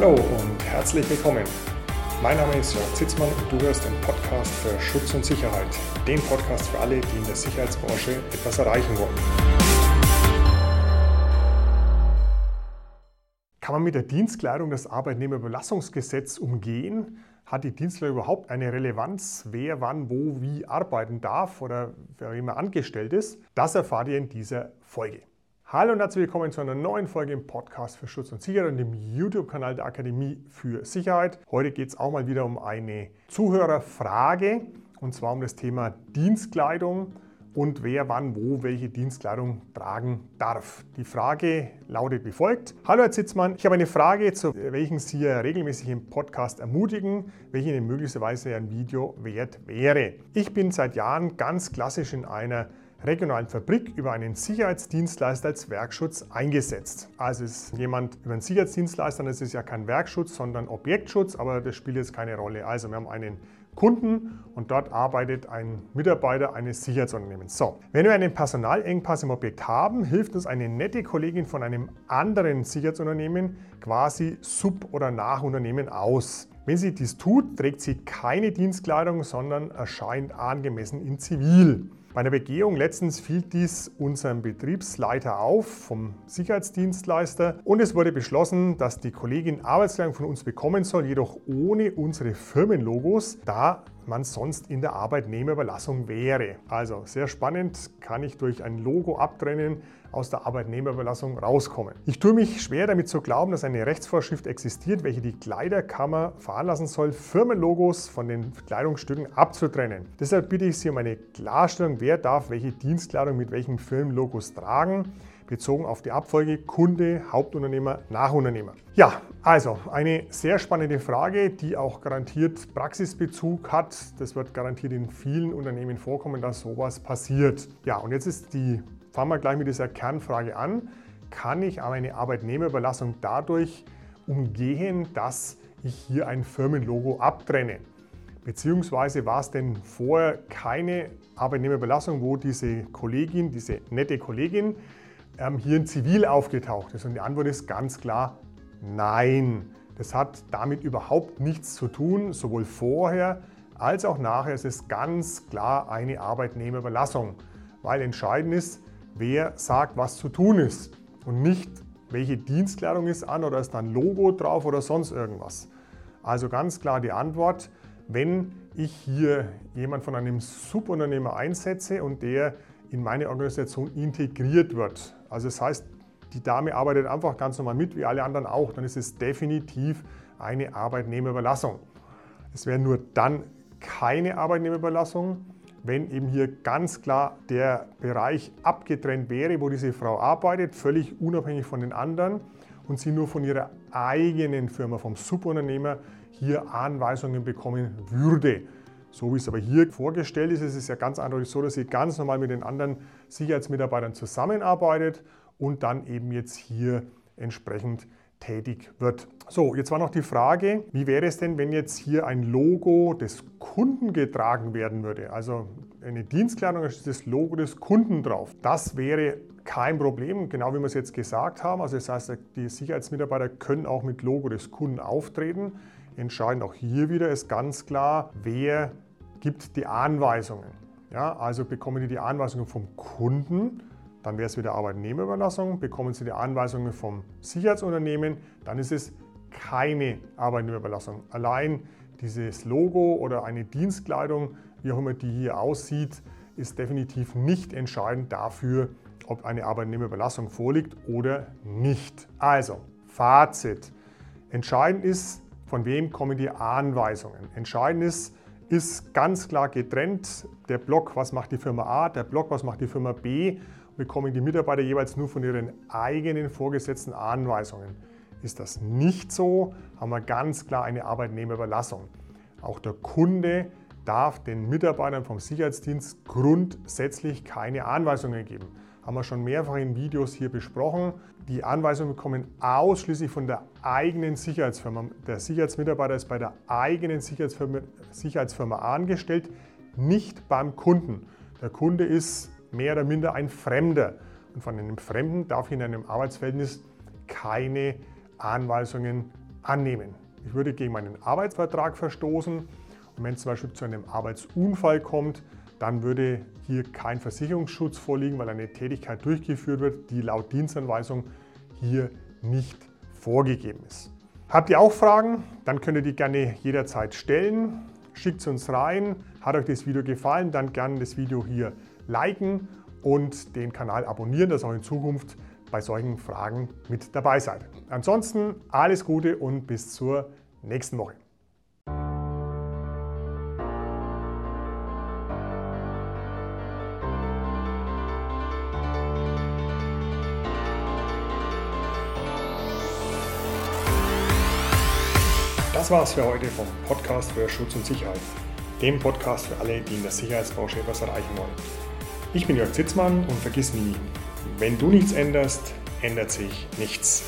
Hallo und herzlich willkommen. Mein Name ist Jörg Zitzmann und du hörst den Podcast für Schutz und Sicherheit. Den Podcast für alle, die in der Sicherheitsbranche etwas erreichen wollen. Kann man mit der Dienstkleidung das Arbeitnehmerüberlassungsgesetz umgehen? Hat die Dienstkleidung überhaupt eine Relevanz, wer wann, wo, wie arbeiten darf oder wer immer angestellt ist? Das erfahrt ihr in dieser Folge. Hallo und herzlich willkommen zu einer neuen Folge im Podcast für Schutz und Sicherheit und dem YouTube-Kanal der Akademie für Sicherheit. Heute geht es auch mal wieder um eine Zuhörerfrage und zwar um das Thema Dienstkleidung und wer wann wo welche Dienstkleidung tragen darf. Die Frage lautet wie folgt. Hallo Herr Zitzmann, ich habe eine Frage, zu welchen Sie regelmäßig im Podcast ermutigen, welche möglicherweise ein Video wert wäre. Ich bin seit Jahren ganz klassisch in einer regionalen Fabrik über einen Sicherheitsdienstleister als Werkschutz eingesetzt. Also ist jemand über einen Sicherheitsdienstleister, das ist ja kein Werkschutz, sondern Objektschutz, aber das spielt jetzt keine Rolle. Also wir haben einen Kunden und dort arbeitet ein Mitarbeiter eines Sicherheitsunternehmens. So, wenn wir einen Personalengpass im Objekt haben, hilft uns eine nette Kollegin von einem anderen Sicherheitsunternehmen quasi Sub- oder Nachunternehmen aus. Wenn sie dies tut, trägt sie keine Dienstkleidung, sondern erscheint angemessen in Zivil. Bei einer Begehung letztens fiel dies unserem Betriebsleiter auf vom Sicherheitsdienstleister und es wurde beschlossen, dass die Kollegin Arbeitskleidung von uns bekommen soll, jedoch ohne unsere Firmenlogos, da man sonst in der Arbeitnehmerüberlassung wäre. Also sehr spannend, kann ich durch ein Logo abtrennen, aus der Arbeitnehmerüberlassung rauskommen. Ich tue mich schwer damit zu glauben, dass eine Rechtsvorschrift existiert, welche die Kleiderkammer veranlassen soll, Firmenlogos von den Kleidungsstücken abzutrennen. Deshalb bitte ich Sie um eine Klarstellung, wer darf welche Dienstkleidung mit welchen Firmenlogos tragen bezogen auf die Abfolge Kunde, Hauptunternehmer, Nachunternehmer. Ja, also eine sehr spannende Frage, die auch garantiert Praxisbezug hat. Das wird garantiert in vielen Unternehmen vorkommen, dass sowas passiert. Ja, und jetzt ist die, fangen wir gleich mit dieser Kernfrage an. Kann ich eine Arbeitnehmerüberlassung dadurch umgehen, dass ich hier ein Firmenlogo abtrenne? Beziehungsweise war es denn vorher keine Arbeitnehmerüberlassung, wo diese Kollegin, diese nette Kollegin, hier in Zivil aufgetaucht ist? Und die Antwort ist ganz klar nein. Das hat damit überhaupt nichts zu tun, sowohl vorher als auch nachher ist es ganz klar eine Arbeitnehmerüberlassung, weil entscheidend ist, wer sagt, was zu tun ist und nicht, welche Dienstkleidung ist an oder ist da ein Logo drauf oder sonst irgendwas. Also ganz klar die Antwort, wenn ich hier jemand von einem Subunternehmer einsetze und der in meine Organisation integriert wird. Also das heißt, die Dame arbeitet einfach ganz normal mit, wie alle anderen auch, dann ist es definitiv eine Arbeitnehmerüberlassung. Es wäre nur dann keine Arbeitnehmerüberlassung, wenn eben hier ganz klar der Bereich abgetrennt wäre, wo diese Frau arbeitet, völlig unabhängig von den anderen und sie nur von ihrer eigenen Firma, vom Subunternehmer, hier Anweisungen bekommen würde. So wie es aber hier vorgestellt ist, ist es ja ganz eindeutig so, dass sie ganz normal mit den anderen Sicherheitsmitarbeitern zusammenarbeitet und dann eben jetzt hier entsprechend tätig wird. So, jetzt war noch die Frage, wie wäre es denn, wenn jetzt hier ein Logo des Kunden getragen werden würde? Also eine Dienstkleidung, da steht das Logo des Kunden drauf. Das wäre kein Problem, genau wie wir es jetzt gesagt haben. Also das heißt, die Sicherheitsmitarbeiter können auch mit Logo des Kunden auftreten. Entscheidend auch hier wieder ist ganz klar, wer gibt die Anweisungen. Ja, also bekommen die die Anweisungen vom Kunden, dann wäre es wieder Arbeitnehmerüberlassung. Bekommen Sie die Anweisungen vom Sicherheitsunternehmen, dann ist es keine Arbeitnehmerüberlassung. Allein dieses Logo oder eine Dienstkleidung, wie auch immer die hier aussieht, ist definitiv nicht entscheidend dafür, ob eine Arbeitnehmerüberlassung vorliegt oder nicht. Also, Fazit. Entscheidend ist, von wem kommen die Anweisungen. Entscheidend ist, ist ganz klar getrennt der Block, was macht die Firma A, der Block, was macht die Firma B, bekommen die Mitarbeiter jeweils nur von ihren eigenen vorgesetzten Anweisungen. Ist das nicht so, haben wir ganz klar eine Arbeitnehmerüberlassung. Auch der Kunde darf den Mitarbeitern vom Sicherheitsdienst grundsätzlich keine Anweisungen geben haben wir schon mehrfach in Videos hier besprochen. Die Anweisungen kommen ausschließlich von der eigenen Sicherheitsfirma. Der Sicherheitsmitarbeiter ist bei der eigenen Sicherheitsfirma, Sicherheitsfirma angestellt, nicht beim Kunden. Der Kunde ist mehr oder minder ein Fremder. Und von einem Fremden darf in einem Arbeitsverhältnis keine Anweisungen annehmen. Ich würde gegen meinen Arbeitsvertrag verstoßen und wenn es zum Beispiel zu einem Arbeitsunfall kommt, dann würde hier kein Versicherungsschutz vorliegen, weil eine Tätigkeit durchgeführt wird, die laut Dienstanweisung hier nicht vorgegeben ist. Habt ihr auch Fragen? Dann könnt ihr die gerne jederzeit stellen. Schickt sie uns rein. Hat euch das Video gefallen, dann gerne das Video hier liken und den Kanal abonnieren, dass ihr auch in Zukunft bei solchen Fragen mit dabei seid. Ansonsten alles Gute und bis zur nächsten Woche. Das war's für heute vom Podcast für Schutz und Sicherheit, dem Podcast für alle, die in der Sicherheitsbranche etwas erreichen wollen. Ich bin Jörg Zitzmann und vergiss nie, wenn du nichts änderst, ändert sich nichts.